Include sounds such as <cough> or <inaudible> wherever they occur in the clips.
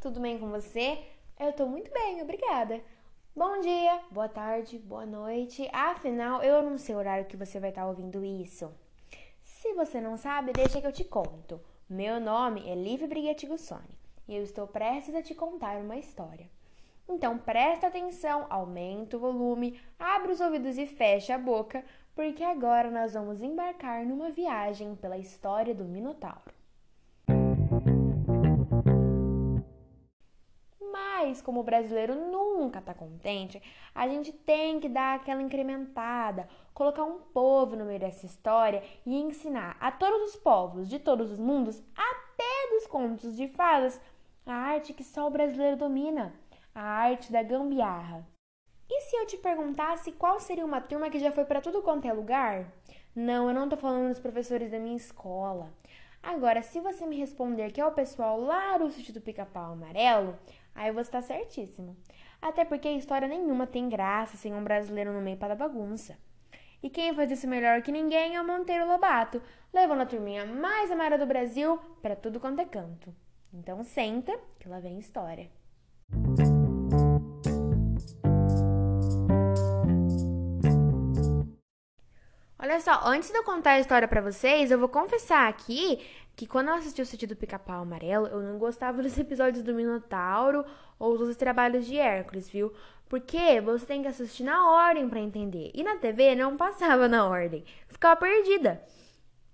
tudo bem com você? Eu tô muito bem, obrigada. Bom dia, boa tarde, boa noite. Afinal, eu não sei o horário que você vai estar ouvindo isso. Se você não sabe, deixa que eu te conto. Meu nome é Liv Briguetti Gussoni e eu estou prestes a te contar uma história. Então presta atenção, aumenta o volume, abre os ouvidos e fecha a boca, porque agora nós vamos embarcar numa viagem pela história do Minotauro. Mas, como o brasileiro nunca tá contente, a gente tem que dar aquela incrementada, colocar um povo no meio dessa história e ensinar a todos os povos de todos os mundos, até dos contos de fadas, a arte que só o brasileiro domina a arte da gambiarra. E se eu te perguntasse qual seria uma turma que já foi para tudo quanto é lugar? Não, eu não tô falando dos professores da minha escola. Agora, se você me responder que é o pessoal lá do sítio do pica-pau amarelo, aí você tá certíssimo. Até porque história nenhuma tem graça sem um brasileiro no meio para bagunça. E quem faz isso melhor que ninguém é o Monteiro Lobato, levando a turminha mais amada do Brasil para tudo quanto é canto. Então senta, que lá vem história. Olha só, antes de eu contar a história para vocês, eu vou confessar aqui que quando eu assisti o sentido do Pica-Pau Amarelo, eu não gostava <laughs> dos episódios do Minotauro ou dos trabalhos de Hércules, viu? Porque você tem que assistir na ordem para entender. E na TV não passava <laughs> na ordem, ficava perdida.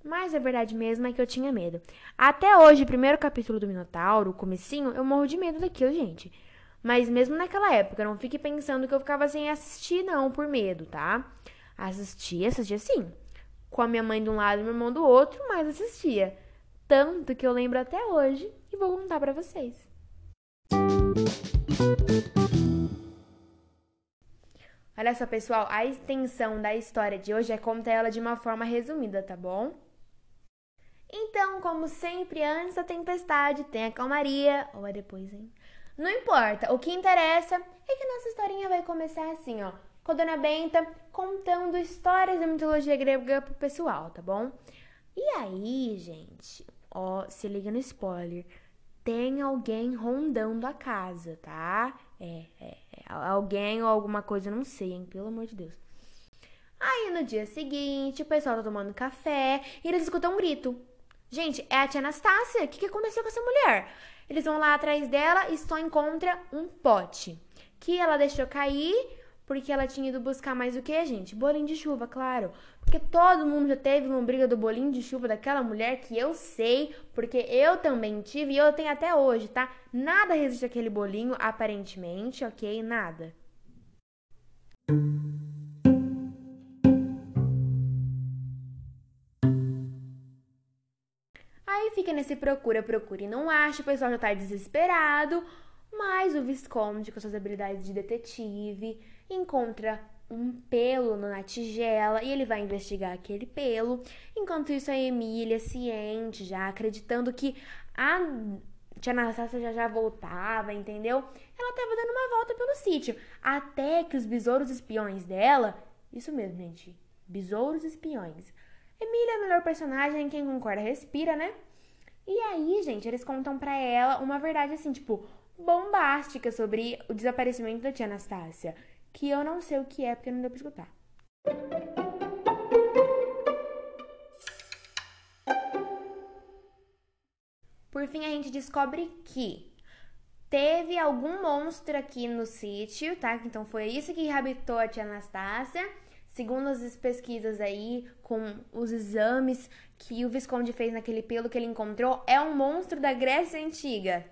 Mas a verdade mesmo é que eu tinha medo. Até hoje, primeiro capítulo do Minotauro, o comecinho, eu morro de medo daquilo, gente. Mas mesmo naquela época, não fique pensando que eu ficava sem assistir, não, por medo, tá? Assistia, assistia sim. Com a minha mãe de um lado e meu irmão do outro, mas assistia. Tanto que eu lembro até hoje e vou contar para vocês. Olha só, pessoal, a extensão da história de hoje é contar ela de uma forma resumida, tá bom? Então, como sempre, antes da tempestade, tem a calmaria, ou é depois, hein? Não importa, o que interessa é que nossa historinha vai começar assim, ó, com a Dona Benta contando histórias da mitologia grega pro pessoal, tá bom? E aí, gente, ó, se liga no spoiler. Tem alguém rondando a casa, tá? É, é, é alguém ou alguma coisa, não sei, hein? Pelo amor de Deus. Aí no dia seguinte, o pessoal tá tomando café e eles escutam um grito. Gente, é a tia Anastácia. O que, que aconteceu com essa mulher? Eles vão lá atrás dela e só encontra um pote que ela deixou cair porque ela tinha ido buscar mais o que, gente? Bolinho de chuva, claro. Porque todo mundo já teve uma briga do bolinho de chuva daquela mulher que eu sei, porque eu também tive e eu tenho até hoje, tá? Nada resiste aquele bolinho, aparentemente, ok? Nada. Aí fica nesse procura, procura e não acha, o pessoal já tá desesperado, mas o Visconde, com suas habilidades de detetive, encontra um pelo na tigela e ele vai investigar aquele pelo. Enquanto isso, a Emília, ciente, já acreditando que a tia Anastácia já já voltava, entendeu? Ela tava dando uma volta pelo sítio. Até que os besouros espiões dela. Isso mesmo, gente. Besouros espiões. Emília é a melhor personagem, quem concorda respira, né? E aí, gente, eles contam pra ela uma verdade assim, tipo, bombástica sobre o desaparecimento da tia Anastácia que eu não sei o que é porque não deu pra escutar. Por fim, a gente descobre que teve algum monstro aqui no sítio, tá? Então foi isso que reabitou a tia Anastácia. Segundo as pesquisas aí, com os exames que o Visconde fez naquele pelo que ele encontrou, é um monstro da Grécia Antiga.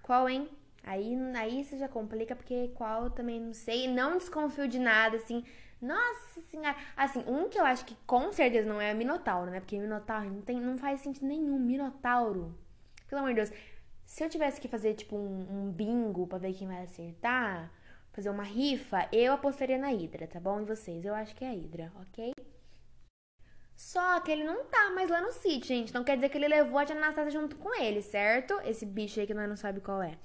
Qual, hein? Aí, aí você já complica, porque qual eu também não sei. Não desconfio de nada, assim. Nossa senhora. Assim, um que eu acho que com certeza não é Minotauro, né? Porque Minotauro não, tem, não faz sentido nenhum. Minotauro. Pelo amor de Deus. Se eu tivesse que fazer, tipo, um, um bingo pra ver quem vai acertar, fazer uma rifa, eu apostaria na Hidra, tá bom? E vocês? Eu acho que é a Hidra, ok? Só que ele não tá mais lá no sítio, gente. Não quer dizer que ele levou a Anastasia junto com ele, certo? Esse bicho aí que nós não sabe qual é.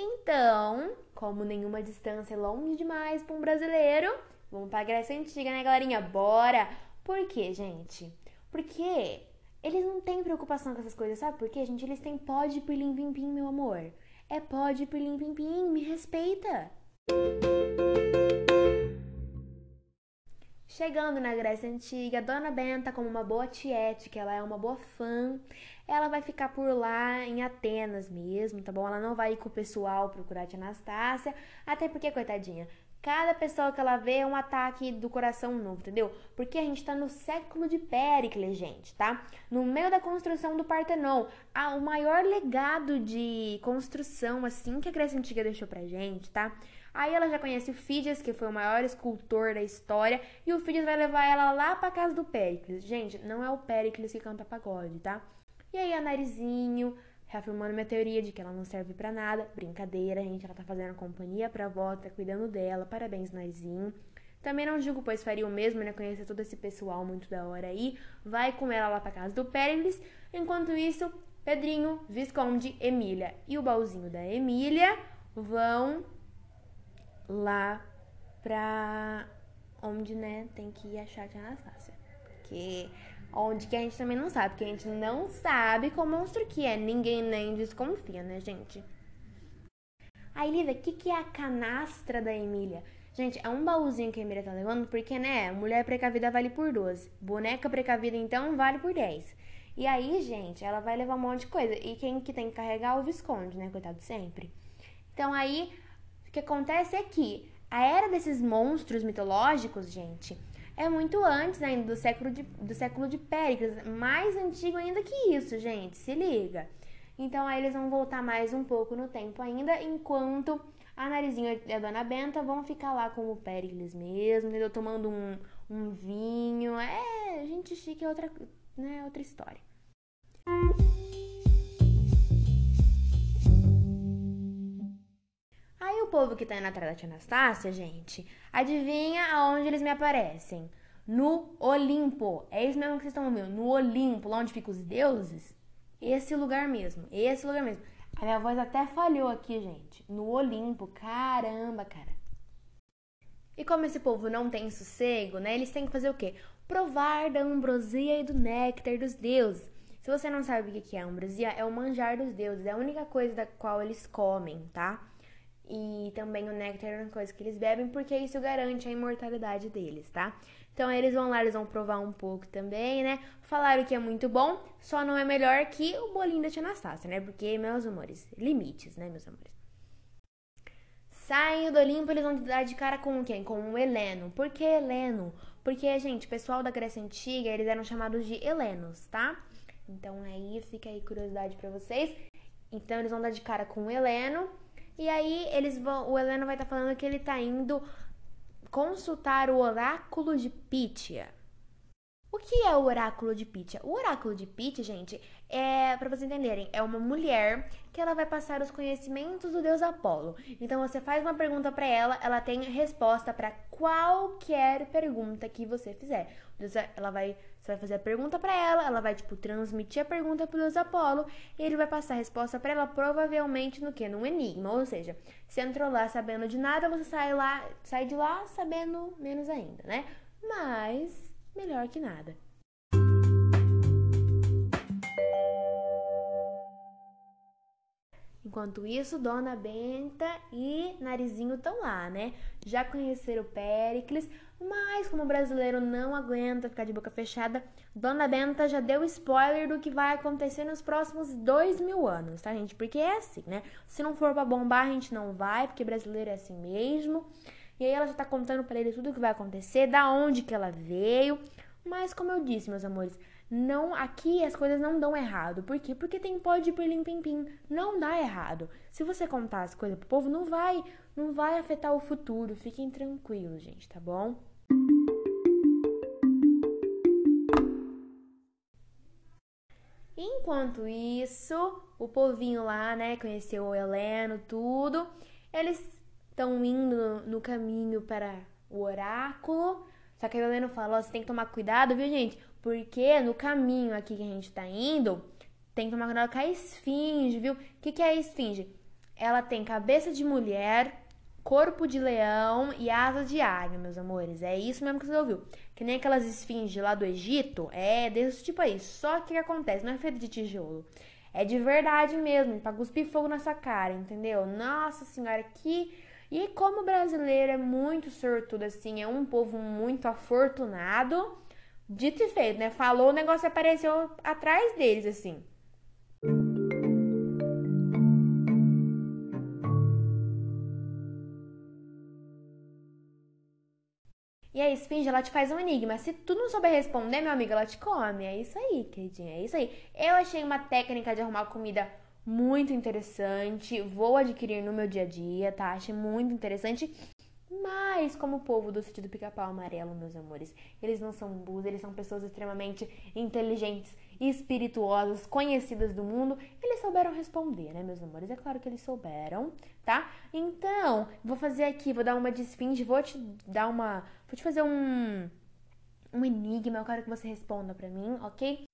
Então, como nenhuma distância é longe demais para um brasileiro, vamos para a Grécia Antiga, né, galerinha? Bora! Por quê, gente? Porque eles não têm preocupação com essas coisas, sabe por quê, gente? Eles têm pó de pirlim pim pim, meu amor. É pode pilim pim pim, me respeita. Chegando na Grécia Antiga, Dona Benta, como uma boa tiete, que ela é uma boa fã, ela vai ficar por lá em Atenas mesmo, tá bom? Ela não vai ir com o pessoal procurar a tia Anastácia, até porque, coitadinha, cada pessoa que ela vê é um ataque do coração novo, entendeu? Porque a gente tá no século de Péricles, gente, tá? No meio da construção do Partenon, o maior legado de construção, assim, que a Grécia Antiga deixou pra gente, tá? Aí ela já conhece o Fídias, que foi o maior escultor da história, e o Fídias vai levar ela lá pra casa do Péricles. Gente, não é o Péricles que canta pagode, tá? E aí a Narizinho, reafirmando minha teoria de que ela não serve para nada. Brincadeira, gente, ela tá fazendo companhia pra avó, tá cuidando dela. Parabéns, Narizinho. Também não julgo, pois faria o mesmo, né? Conhecer todo esse pessoal muito da hora aí. Vai com ela lá pra casa do Péricles. Enquanto isso, Pedrinho, Visconde, Emília e o baúzinho da Emília vão lá pra onde, né, tem que ir achar a tia Anastácia. Porque Onde que a gente também não sabe, porque a gente não sabe qual monstro que é. Ninguém nem desconfia, né, gente? Aí, Lívia, o que, que é a canastra da Emília? Gente, é um baúzinho que a Emília tá levando, porque, né, mulher precavida vale por 12. Boneca precavida, então, vale por 10. E aí, gente, ela vai levar um monte de coisa. E quem que tem que carregar o Visconde, né? Coitado sempre. Então, aí, o que acontece é que a era desses monstros mitológicos, gente, é muito antes ainda do século de, do século de Péricles, mais antigo ainda que isso, gente, se liga. Então aí eles vão voltar mais um pouco no tempo ainda, enquanto a Narizinha e a Dona Benta vão ficar lá como Péricles mesmo, entendeu? Tomando um, um vinho. É, gente chique é outra, né, outra história. Povo que tá indo atrás da tia Anastácia, gente, adivinha aonde eles me aparecem? No Olimpo. É isso mesmo que vocês estão ouvindo. No Olimpo, lá onde ficam os deuses. Esse lugar mesmo. Esse lugar mesmo. A minha voz até falhou aqui, gente. No Olimpo. Caramba, cara. E como esse povo não tem sossego, né? Eles têm que fazer o quê? Provar da ambrosia e do néctar dos deuses. Se você não sabe o que é ambrosia, é o manjar dos deuses. É a única coisa da qual eles comem, tá? E também o néctar é uma coisa que eles bebem, porque isso garante a imortalidade deles, tá? Então eles vão lá, eles vão provar um pouco também, né? Falaram que é muito bom, só não é melhor que o bolinho da tia Anastácia, né? Porque, meus amores, limites, né, meus amores? Saindo do Olimpo, eles vão dar de cara com quem? Com o Heleno. Por que Heleno? Porque, gente, o pessoal da Grécia Antiga, eles eram chamados de Helenos, tá? Então aí fica aí curiosidade para vocês. Então eles vão dar de cara com o Heleno e aí eles vão, o Heleno vai estar tá falando que ele está indo consultar o oráculo de Pítia. O que é o oráculo de Pítia? O oráculo de Pítia, gente, é, para vocês entenderem, é uma mulher que ela vai passar os conhecimentos do deus Apolo. Então você faz uma pergunta para ela, ela tem resposta para qualquer pergunta que você fizer. Ela vai, você vai fazer a pergunta para ela, ela vai tipo transmitir a pergunta pro deus Apolo e ele vai passar a resposta para ela provavelmente no que? Num enigma, ou seja, você entrou lá sabendo de nada, você sai lá, sai de lá sabendo menos ainda, né? Mas melhor que nada. Enquanto isso, Dona Benta e Narizinho estão lá, né? Já conheceram Péricles, mas como o brasileiro não aguenta ficar de boca fechada, Dona Benta já deu spoiler do que vai acontecer nos próximos dois mil anos, tá, gente? Porque é assim, né? Se não for pra bombar, a gente não vai, porque brasileiro é assim mesmo. E aí ela já tá contando para ele tudo o que vai acontecer, da onde que ela veio. Mas como eu disse, meus amores, não aqui as coisas não dão errado. Por quê? Porque tem pode pirlim pim pim. Não dá errado. Se você contar as coisas pro povo, não vai, não vai afetar o futuro. Fiquem tranquilos, gente, tá bom? Enquanto isso, o povinho lá, né, conheceu o Heleno, tudo. Eles estão indo no caminho para o oráculo. Só que a Heleno fala, ó, você tem que tomar cuidado, viu, gente? Porque no caminho aqui que a gente tá indo, tem que tomar cuidado com a esfinge, viu? O que, que é a esfinge? Ela tem cabeça de mulher, corpo de leão e asas de águia, meus amores. É isso mesmo que você ouviu. Que nem aquelas esfinges lá do Egito. É desse tipo aí. Só que o que acontece? Não é feito de tijolo. É de verdade mesmo, pra cuspir fogo na sua cara, entendeu? Nossa senhora, que. E como brasileiro é muito sortudo, assim, é um povo muito afortunado. Dito e feito, né? Falou, o negócio apareceu atrás deles, assim. E a esfinge, ela te faz um enigma. Se tu não souber responder, meu amigo, ela te come. É isso aí, queridinha. É isso aí. Eu achei uma técnica de arrumar comida muito interessante. Vou adquirir no meu dia a dia, tá? Achei muito interessante. Mas, como o povo do sítio do pica-pau amarelo, meus amores, eles não são burros, eles são pessoas extremamente inteligentes, espirituosas, conhecidas do mundo. Eles souberam responder, né, meus amores? É claro que eles souberam, tá? Então, vou fazer aqui, vou dar uma de esfinge, vou te dar uma. Vou te fazer um. Um enigma, eu quero que você responda pra mim, ok?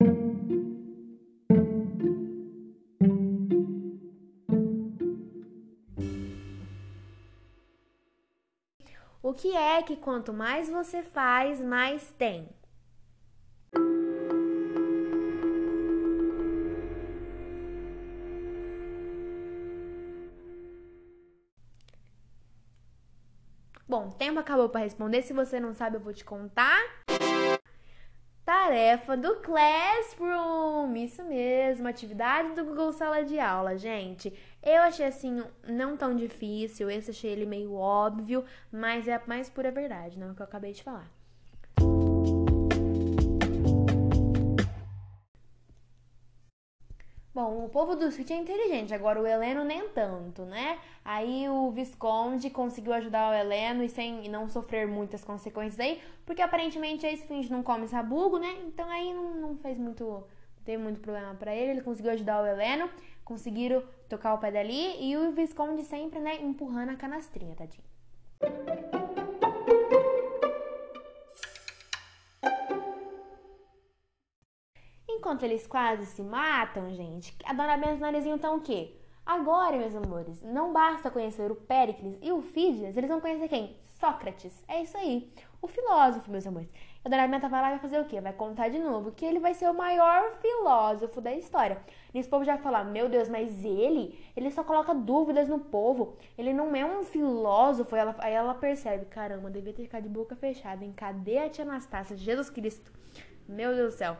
O que é que quanto mais você faz, mais tem? Bom, tempo acabou para responder. Se você não sabe, eu vou te contar. Tarefa do Classroom, isso mesmo, atividade do Google Sala de Aula, gente. Eu achei assim não tão difícil, esse achei ele meio óbvio, mas é a mais pura verdade, não é o que eu acabei de falar. Bom, o povo do sítio é inteligente, agora o Heleno nem tanto, né? Aí o Visconde conseguiu ajudar o Heleno e sem e não sofrer muitas consequências aí, porque aparentemente a esfinge não come sabugo, né? Então aí não, não fez muito, não teve muito problema para ele, ele conseguiu ajudar o Heleno, conseguiram tocar o pé dali e o Visconde sempre, né, empurrando a canastrinha, tadinho. Enquanto eles quase se matam, gente, a Dona Benta e o Narizinho estão o quê? Agora, meus amores, não basta conhecer o Péricles e o Fídias, eles vão conhecer quem? Sócrates. É isso aí. O filósofo, meus amores. A Dona Benta vai lá e vai fazer o quê? Vai contar de novo que ele vai ser o maior filósofo da história. E esse povo já falar, meu Deus, mas ele, ele só coloca dúvidas no povo. Ele não é um filósofo. Ela, aí ela percebe, caramba, devia ter ficado de boca fechada, hein? Cadê a tia Anastácia? Jesus Cristo. Meu Deus do céu.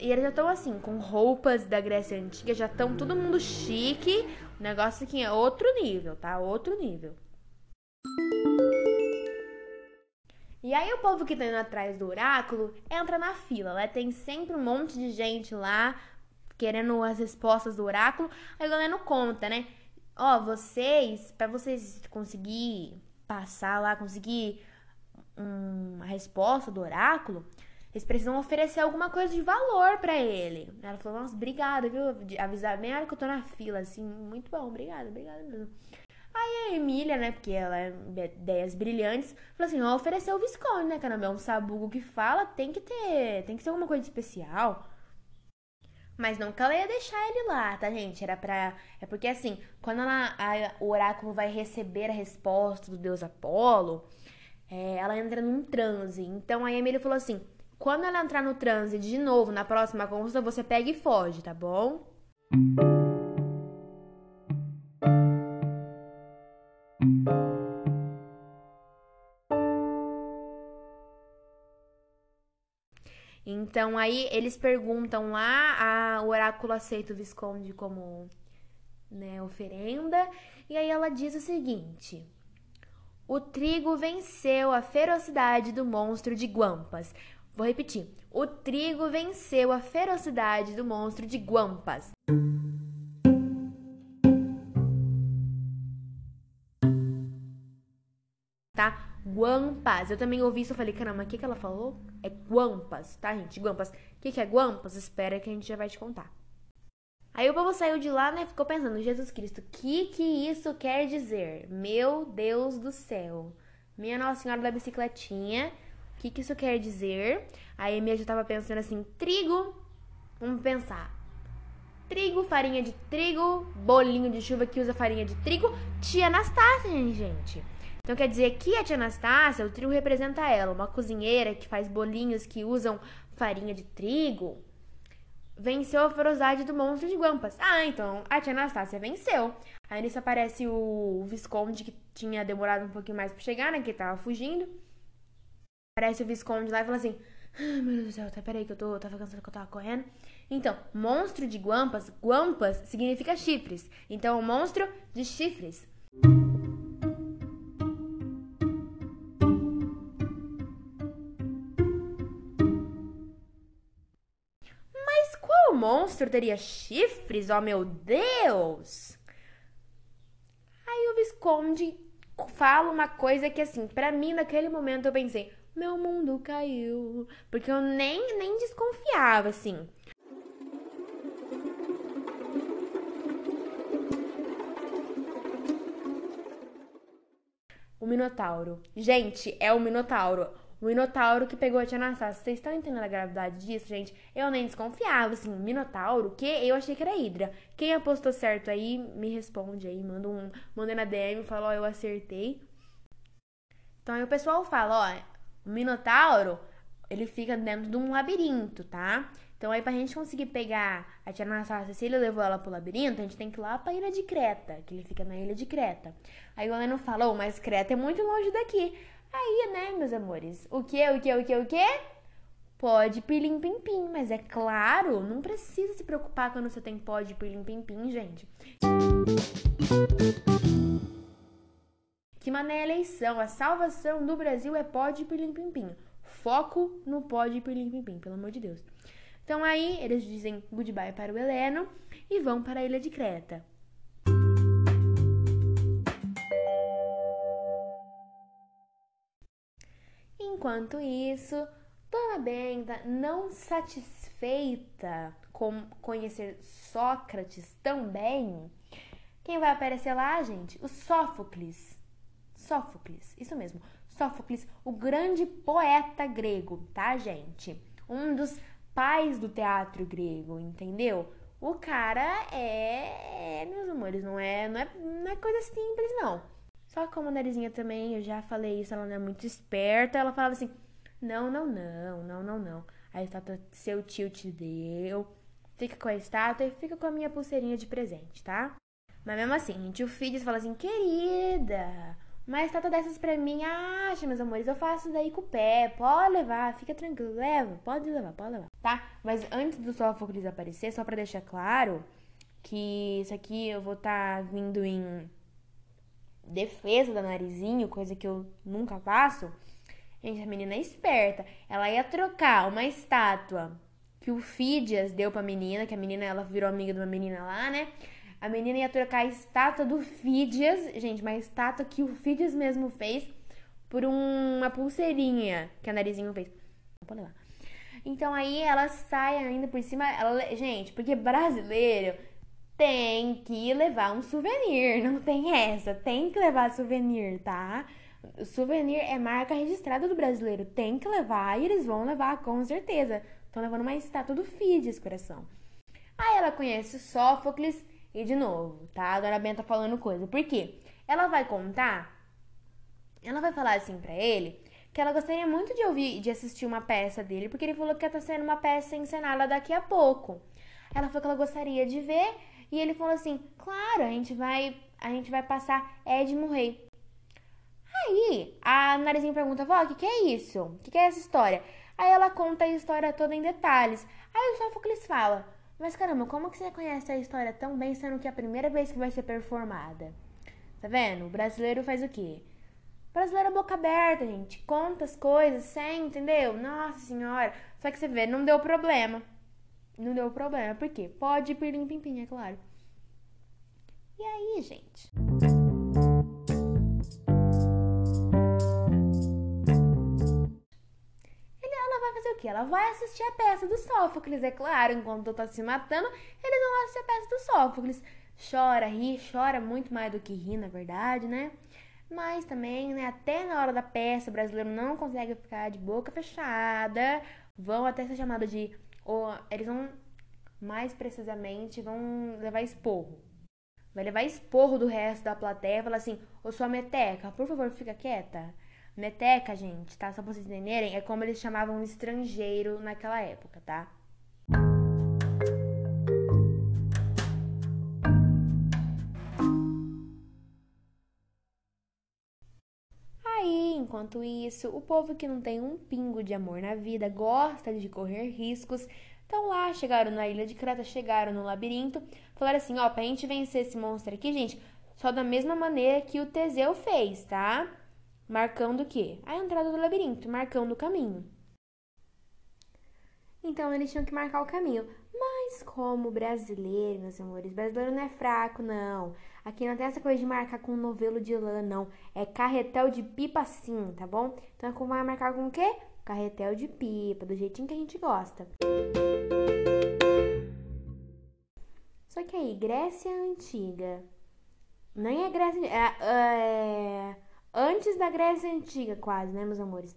E eles já estão assim, com roupas da Grécia Antiga, já estão todo mundo chique. O negócio aqui é outro nível, tá? Outro nível. E aí o povo que tá indo atrás do oráculo entra na fila, né? Tem sempre um monte de gente lá querendo as respostas do oráculo. Aí o galera conta, né? Ó, vocês, para vocês conseguir passar lá, conseguir uma resposta do oráculo, eles precisam oferecer alguma coisa de valor para ele. Ela falou, nossa, obrigada, viu? Avisar bem a hora que eu tô na fila, assim, muito bom, obrigada, obrigada mesmo. Aí a Emília, né, porque ela é ideias brilhantes, falou assim, ó, ofereceu o Visconde, né, caramba, é um sabugo que fala, tem que ter, tem que ter alguma coisa especial. Mas não que ela ia deixar ele lá, tá, gente? Era pra. É porque assim, quando ela, a, o oráculo vai receber a resposta do deus Apolo, é, ela entra num transe. Então a Emília falou assim: quando ela entrar no transe de novo na próxima consulta, você pega e foge, tá bom? Então aí eles perguntam lá, a, o oráculo aceita o Visconde como né, oferenda, e aí ela diz o seguinte: O trigo venceu a ferocidade do monstro de Guampas. Vou repetir. O trigo venceu a ferocidade do monstro de Guampas. Tá? Guampas. Eu também ouvi isso e falei, caramba, o que, que ela falou? É Guampas, tá, gente? Guampas. O que, que é Guampas? Espera que a gente já vai te contar. Aí o povo saiu de lá, né? Ficou pensando, Jesus Cristo, o que que isso quer dizer? Meu Deus do céu. Minha Nossa Senhora da Bicicletinha o que, que isso quer dizer? A Amy já estava pensando assim: trigo, vamos pensar. Trigo, farinha de trigo, bolinho de chuva que usa farinha de trigo, tia Anastácia, gente. Então quer dizer que a tia Anastácia, o trigo representa ela, uma cozinheira que faz bolinhos que usam farinha de trigo. venceu a ferocidade do monstro de Guampas. Ah, então a tia Anastácia venceu. Aí nisso aparece o Visconde, que tinha demorado um pouquinho mais pra chegar, né? Que tava fugindo. Aparece o Visconde lá e fala assim: ah, meu Deus do céu, tá, peraí que eu tô, tava cansado que eu tava correndo. Então, monstro de Guampas, Guampas significa chifres. Então, monstro de chifres. Mas qual monstro teria chifres? Oh, meu Deus! Aí o Visconde fala uma coisa que, assim, para mim, naquele momento eu pensei, meu mundo caiu. Porque eu nem, nem desconfiava, assim. O Minotauro. Gente, é o Minotauro. O Minotauro que pegou a Tia Anastácia. Vocês estão entendendo a gravidade disso, gente? Eu nem desconfiava, assim, Minotauro, que eu achei que era Hidra. Quem apostou certo aí, me responde aí, manda um, manda na DM, fala, ó, eu acertei. Então aí o pessoal fala, ó, o Minotauro, ele fica dentro de um labirinto, tá? Então aí pra gente conseguir pegar a tia Anastácia, se ele levou ela pro labirinto, a gente tem que ir lá pra ilha de Creta, que ele fica na ilha de Creta. Aí o Heleno falou, mas Creta é muito longe daqui. Aí, né, meus amores, o que, o que, o que, o que? Pode pilim pim pim, mas é claro, não precisa se preocupar quando você tem pode pilim pim pim, gente. Que é eleição, a salvação do Brasil é pode pilim pim pim. Foco no pode pilim pim pim, pelo amor de Deus. Então aí eles dizem goodbye para o Heleno e vão para a ilha de Creta. Enquanto isso, Dona Benta, não satisfeita com conhecer Sócrates tão bem, quem vai aparecer lá, gente? O Sófocles. Sófocles, isso mesmo. Sófocles, o grande poeta grego, tá, gente? Um dos pais do teatro grego, entendeu? O cara é, é, meus amores, não é, não é, não é coisa simples não. Só que a narizinha também, eu já falei isso, ela não é muito esperta, ela falava assim: "Não, não, não, não, não, não. A estátua seu tio te deu. Fica com a estátua e fica com a minha pulseirinha de presente, tá?" Mas mesmo assim, gente, o Fides fala assim: "Querida, uma estátua dessas pra mim, acha, meus amores, eu faço daí com o pé. Pode levar, fica tranquilo, leva, pode levar, pode levar, tá? Mas antes do Sófocles aparecer, só pra deixar claro que isso aqui eu vou estar tá vindo em defesa da narizinho, coisa que eu nunca faço. Gente, a menina é esperta. Ela ia trocar uma estátua que o Fídias deu pra menina, que a menina ela virou amiga de uma menina lá, né? A menina ia trocar a estátua do Fídias, gente, uma estátua que o Fídias mesmo fez por uma pulseirinha que a Narizinho fez. Pode levar. Então aí ela sai ainda por cima. Ela, gente, porque brasileiro tem que levar um souvenir, <laughs> não tem essa, tem que levar souvenir, tá? Souvenir é marca registrada do brasileiro, tem que levar e eles vão levar com certeza. Estão levando uma estátua do Fídias, coração. Aí ela conhece o Sófocles e de novo, tá? A Dona Benta tá falando coisa. Por quê? Ela vai contar, ela vai falar assim pra ele que ela gostaria muito de ouvir, de assistir uma peça dele, porque ele falou que tá sendo uma peça encenada daqui a pouco. Ela falou que ela gostaria de ver e ele falou assim: "Claro, a gente vai, a gente vai passar Edmo Rei". Aí, a Narizinho pergunta: "Vó, o que, que é isso? O que, que é essa história?" Aí ela conta a história toda em detalhes. Aí o Sófocles fala: mas caramba, como que você conhece a história tão bem, sendo que é a primeira vez que vai ser performada? Tá vendo? O brasileiro faz o quê? O brasileiro é boca aberta, gente. Conta as coisas sem, entendeu? Nossa senhora. Só que você vê, não deu problema. Não deu problema. Por quê? Pode ir pirim pim pim, é claro. E aí, gente? Fazer o quê? Ela vai assistir a peça do Sófocles, é claro. Enquanto tá se matando, eles vão assistir a peça do Sófocles. Chora, ri, chora muito mais do que ri, na verdade, né? Mas também, né, até na hora da peça, o brasileiro não consegue ficar de boca fechada. Vão até ser chamado de. Ou, eles vão, mais precisamente, vão levar esporro. Vai levar esporro do resto da plateia falar assim: Ô sua meteca, por favor, fica quieta. Meteca, gente, tá? Só pra vocês entenderem, é como eles chamavam um estrangeiro naquela época, tá? Aí, enquanto isso, o povo que não tem um pingo de amor na vida gosta de correr riscos. Então lá chegaram na ilha de Creta, chegaram no labirinto, falaram assim: ó, pra gente vencer esse monstro aqui, gente, só da mesma maneira que o Teseu fez, tá? Marcando o quê? A entrada do labirinto, marcando o caminho. Então eles tinham que marcar o caminho. Mas como brasileiro, meus amores, brasileiro não é fraco, não. Aqui não tem essa coisa de marcar com novelo de lã, não. É carretel de pipa sim, tá bom? Então é como vai marcar com o quê? Carretel de pipa, do jeitinho que a gente gosta. Só que aí, Grécia Antiga. Nem é Grécia. É, é, antes da Grécia Antiga, quase, né, meus amores?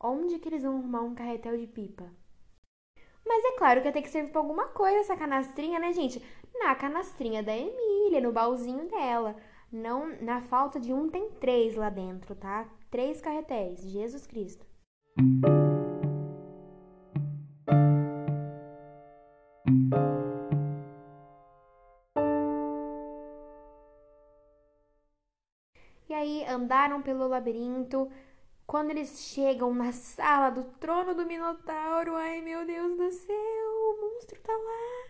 Onde que eles vão arrumar um carretel de pipa? Mas é claro que ia ter que servir pra alguma coisa essa canastrinha, né, gente? Na canastrinha da Emília, no baúzinho dela. Não, na falta de um, tem três lá dentro, tá? Três carretéis. Jesus Cristo. Aí andaram pelo labirinto, quando eles chegam na sala do trono do Minotauro, ai meu Deus do céu, o monstro tá lá.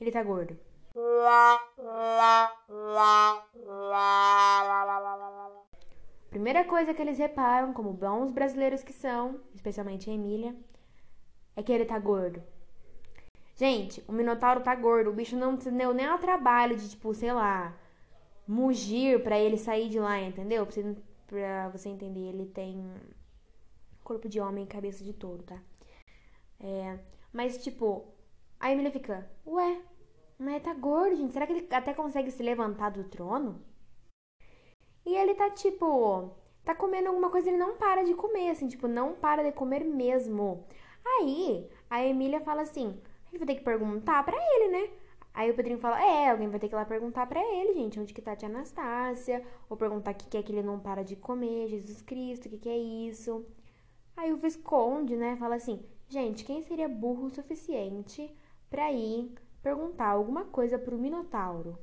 Ele tá gordo. Primeira coisa que eles reparam, como bons brasileiros que são, especialmente a Emília, é que ele tá gordo. Gente, o Minotauro tá gordo. O bicho não deu nem ao trabalho de, tipo, sei lá, mugir para ele sair de lá, entendeu? Pra você, pra você entender, ele tem corpo de homem e cabeça de touro, tá? É, mas, tipo, a Emília fica, ué, mas tá gordo, gente. Será que ele até consegue se levantar do trono? E ele tá tipo, tá comendo alguma coisa, ele não para de comer, assim, tipo, não para de comer mesmo. Aí, a Emília fala assim: a gente vai ter que perguntar pra ele, né? Aí o Pedrinho fala: É, alguém vai ter que ir lá perguntar pra ele, gente, onde que tá a tia Anastácia, ou perguntar o que, que é que ele não para de comer, Jesus Cristo, o que, que é isso. Aí o Visconde, né, fala assim: Gente, quem seria burro o suficiente pra ir perguntar alguma coisa pro Minotauro?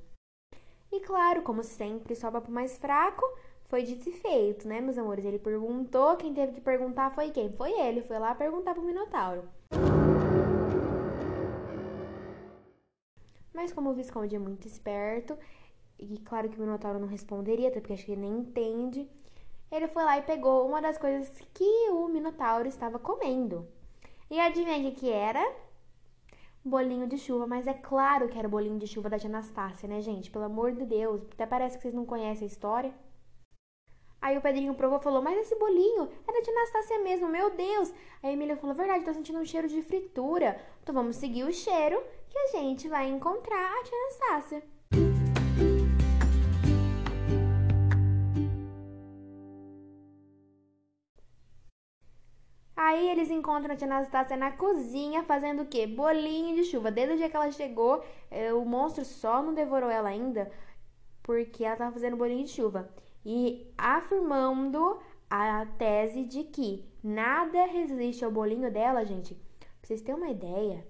E claro, como sempre, sobra pro mais fraco, foi dito e feito, né, meus amores? Ele perguntou, quem teve que perguntar foi quem? Foi ele, foi lá perguntar pro Minotauro. Mas como o Visconde é muito esperto, e claro que o Minotauro não responderia, até porque acho que ele nem entende, ele foi lá e pegou uma das coisas que o Minotauro estava comendo. E adivinha o que era? Bolinho de chuva, mas é claro que era o bolinho de chuva da tia Anastácia, né, gente? Pelo amor de Deus, até parece que vocês não conhecem a história. Aí o Pedrinho provou e falou: Mas esse bolinho é da tia Anastácia mesmo, meu Deus! Aí a Emília falou: Verdade, tô sentindo um cheiro de fritura. Então vamos seguir o cheiro que a gente vai encontrar a tia Anastácia. Aí eles encontram a tia Anastácia na cozinha fazendo o quê? Bolinho de chuva. Desde o dia que ela chegou, é, o monstro só não devorou ela ainda porque ela estava fazendo bolinho de chuva. E afirmando a tese de que nada resiste ao bolinho dela, gente. Pra vocês terem uma ideia,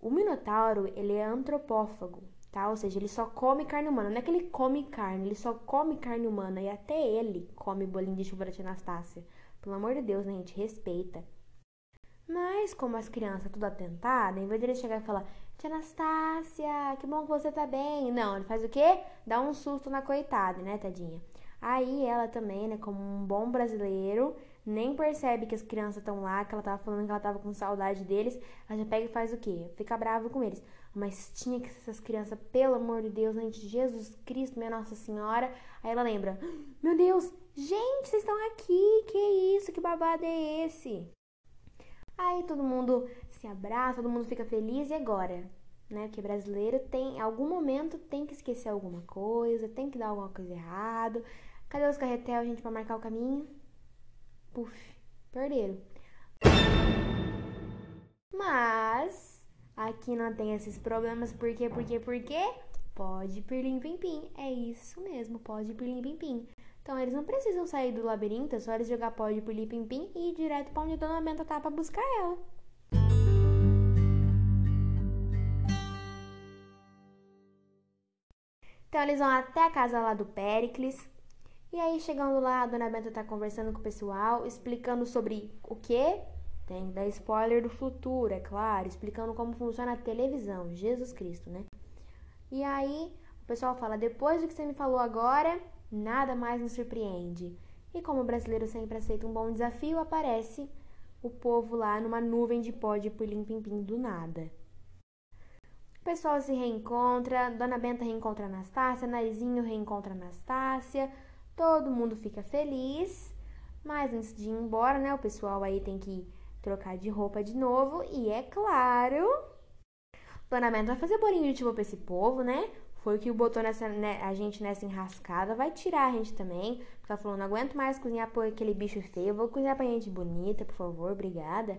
o Minotauro, ele é antropófago, tá? Ou seja, ele só come carne humana. Não é que ele come carne, ele só come carne humana. E até ele come bolinho de chuva da tia Anastácia. Pelo amor de Deus, né, gente? Respeita. Mas, como as crianças tudo atentadas, em vez de ele chegar e falar, Tia Anastácia, que bom que você tá bem. Não, ele faz o quê? Dá um susto na coitada, né, tadinha? Aí ela também, né, como um bom brasileiro, nem percebe que as crianças estão lá, que ela tava falando que ela tava com saudade deles. Ela já pega e faz o quê? Fica brava com eles. Mas tinha que ser essas crianças, pelo amor de Deus, gente, Jesus Cristo, minha Nossa Senhora. Aí ela lembra: Meu Deus, gente, vocês estão aqui, que isso, que babado é esse? Aí todo mundo se abraça, todo mundo fica feliz, e agora? Né? Porque brasileiro tem, em algum momento, tem que esquecer alguma coisa, tem que dar alguma coisa errado. Cadê os carretel, gente, pra marcar o caminho? Puf, perderam. Mas Aqui não tem esses problemas, por quê, por quê, por quê? Pode pirlim pim pim. É isso mesmo, pode pirlim pim pim. Então eles não precisam sair do labirinto, é só eles jogar pó de pilim-pim-pim e ir direto pra onde a Dona Benta tá pra buscar ela. Então eles vão até a casa lá do Péricles. E aí, chegando lá, a Dona Benta tá conversando com o pessoal, explicando sobre o quê? Tem que dar spoiler do futuro, é claro, explicando como funciona a televisão, Jesus Cristo, né? E aí, o pessoal fala: depois do que você me falou agora, nada mais nos surpreende. E como o brasileiro sempre aceita um bom desafio, aparece o povo lá numa nuvem de pó de pulim-pim-pim do nada. O pessoal se reencontra, Dona Benta reencontra Anastácia, Narizinho reencontra Anastácia, todo mundo fica feliz, mas antes de ir embora, né, o pessoal aí tem que trocar de roupa de novo e é claro, Dona Benta vai fazer bolinho de chuva pra esse povo, né? Foi o que botou nessa, né, a gente nessa enrascada, vai tirar a gente também. Tá falando, não aguento mais cozinhar por aquele bicho feio, vou cozinhar pra gente bonita, por favor, obrigada.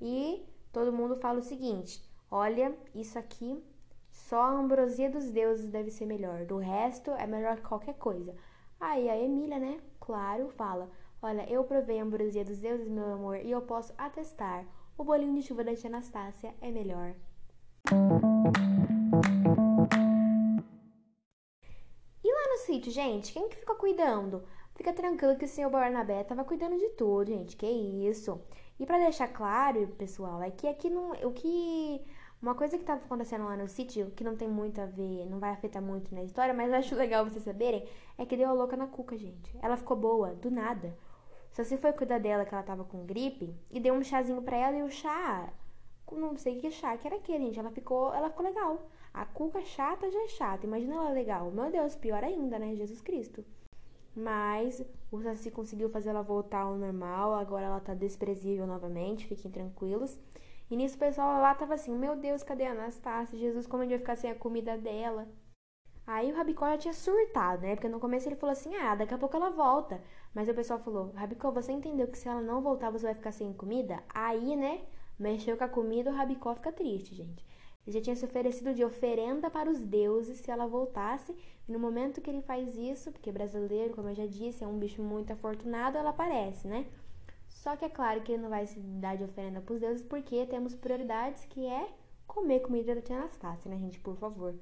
E todo mundo fala o seguinte: olha, isso aqui, só a ambrosia dos deuses deve ser melhor, do resto é melhor que qualquer coisa. Aí a Emília, né, claro, fala: olha, eu provei a ambrosia dos deuses, meu amor, e eu posso atestar o bolinho de chuva da tia Anastácia é melhor. E lá no sítio, gente, quem que fica cuidando? Fica tranquilo que o senhor Barnabé tava cuidando de tudo, gente. Que isso? E para deixar claro, pessoal, é que aqui não, o que uma coisa que tava acontecendo lá no sítio, que não tem muito a ver, não vai afetar muito na história, mas acho legal vocês saberem, é que deu a louca na cuca, gente. Ela ficou boa, do nada. Se foi cuidar dela que ela tava com gripe e deu um chazinho para ela e o chá, não sei que chá que era aquele, gente. Ela ficou, ela ficou legal. A cuca chata já é chata, imagina ela legal. Meu Deus, pior ainda, né? Jesus Cristo. Mas o Saci conseguiu fazer ela voltar ao normal, agora ela tá desprezível novamente, fiquem tranquilos. E nisso o pessoal lá tava assim: Meu Deus, cadê a Anastácia? Jesus, como a gente vai ficar sem a comida dela? Aí o Rabicó já tinha surtado, né? Porque no começo ele falou assim: ah, daqui a pouco ela volta. Mas o pessoal falou: Rabicó, você entendeu que se ela não voltar você vai ficar sem comida? Aí, né? Mexeu com a comida, o Rabicó fica triste, gente. Ele já tinha se oferecido de oferenda para os deuses se ela voltasse. E no momento que ele faz isso, porque brasileiro, como eu já disse, é um bicho muito afortunado, ela aparece, né? Só que é claro que ele não vai se dar de oferenda para os deuses porque temos prioridades que é comer comida da tia Anastácia, né, gente? Por favor.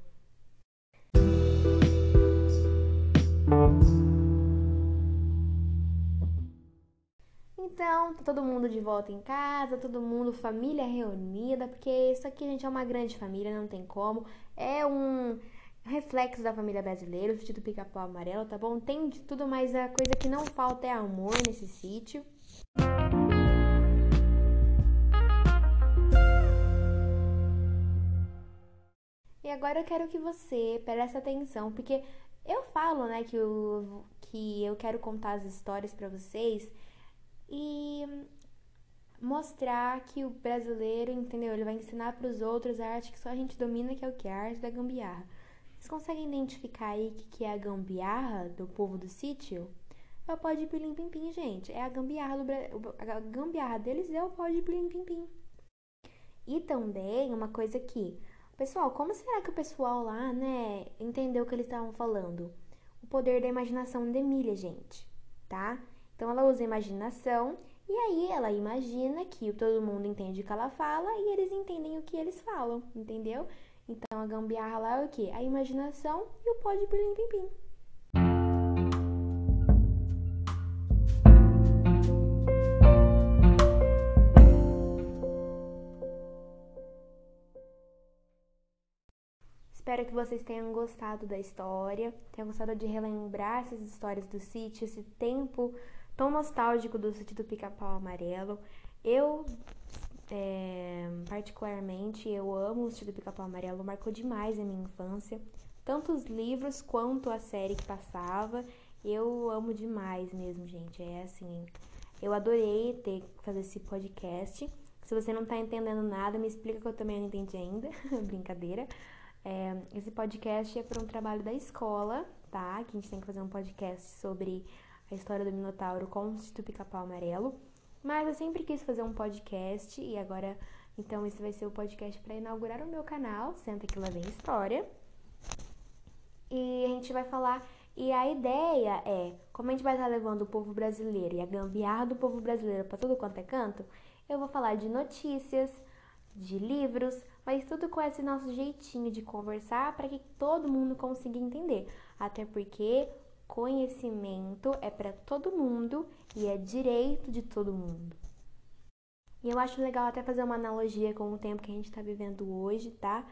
Então, tá todo mundo de volta em casa, todo mundo, família reunida, porque isso aqui, gente, é uma grande família, não tem como. É um reflexo da família brasileira, o sítio do pica-pau amarelo, tá bom? Tem de tudo, mas a coisa que não falta é amor nesse sítio. E agora eu quero que você preste atenção, porque eu falo, né, que eu, que eu quero contar as histórias para vocês e mostrar que o brasileiro, entendeu? Ele vai ensinar para os outros a arte que só a gente domina, que é o que? A arte da gambiarra. Vocês conseguem identificar aí o que, que é a gambiarra do povo do sítio? É o pó de pilim pim pim, gente. É a gambiarra do a gambiarra deles é o pó de pilim pim pim. E também uma coisa que Pessoal, como será que o pessoal lá, né, entendeu o que eles estavam falando? O poder da imaginação de Emília, gente, tá? Então ela usa imaginação e aí ela imagina que todo mundo entende o que ela fala e eles entendem o que eles falam, entendeu? Então a gambiarra lá é o quê? A imaginação e o pó de pilim pim pim. Espero que vocês tenham gostado da história, tenham gostado de relembrar essas histórias do sítio, esse tempo tão nostálgico do sítio do Pica-Pau Amarelo. Eu, é, particularmente, eu amo o sítio do Pica-Pau Amarelo, marcou demais a minha infância. Tanto os livros quanto a série que passava, eu amo demais mesmo, gente. É assim, eu adorei ter fazer esse podcast. Se você não tá entendendo nada, me explica que eu também não entendi ainda. <laughs> Brincadeira. É, esse podcast é para um trabalho da escola, tá? Que a gente tem que fazer um podcast sobre a história do Minotauro com o Instituto Pica-Pau Amarelo. Mas eu sempre quis fazer um podcast e agora, então, esse vai ser o podcast para inaugurar o meu canal, Senta que lá vem história. e a gente vai falar. E a ideia é, como a gente vai estar levando o povo brasileiro e a gambiarra do povo brasileiro para tudo quanto é canto, eu vou falar de notícias, de livros, mas tudo com esse nosso jeitinho de conversar para que todo mundo consiga entender. Até porque conhecimento é para todo mundo e é direito de todo mundo. E eu acho legal até fazer uma analogia com o tempo que a gente está vivendo hoje, tá?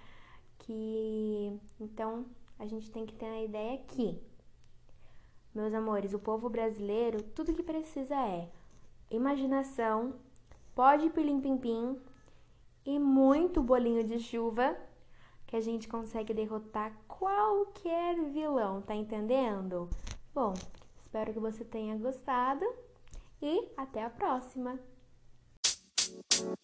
Que então a gente tem que ter a ideia que, meus amores, o povo brasileiro, tudo que precisa é imaginação, pode pilim pim pim e muito bolinho de chuva que a gente consegue derrotar qualquer vilão, tá entendendo? Bom, espero que você tenha gostado e até a próxima! you.